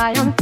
자연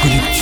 colectivo.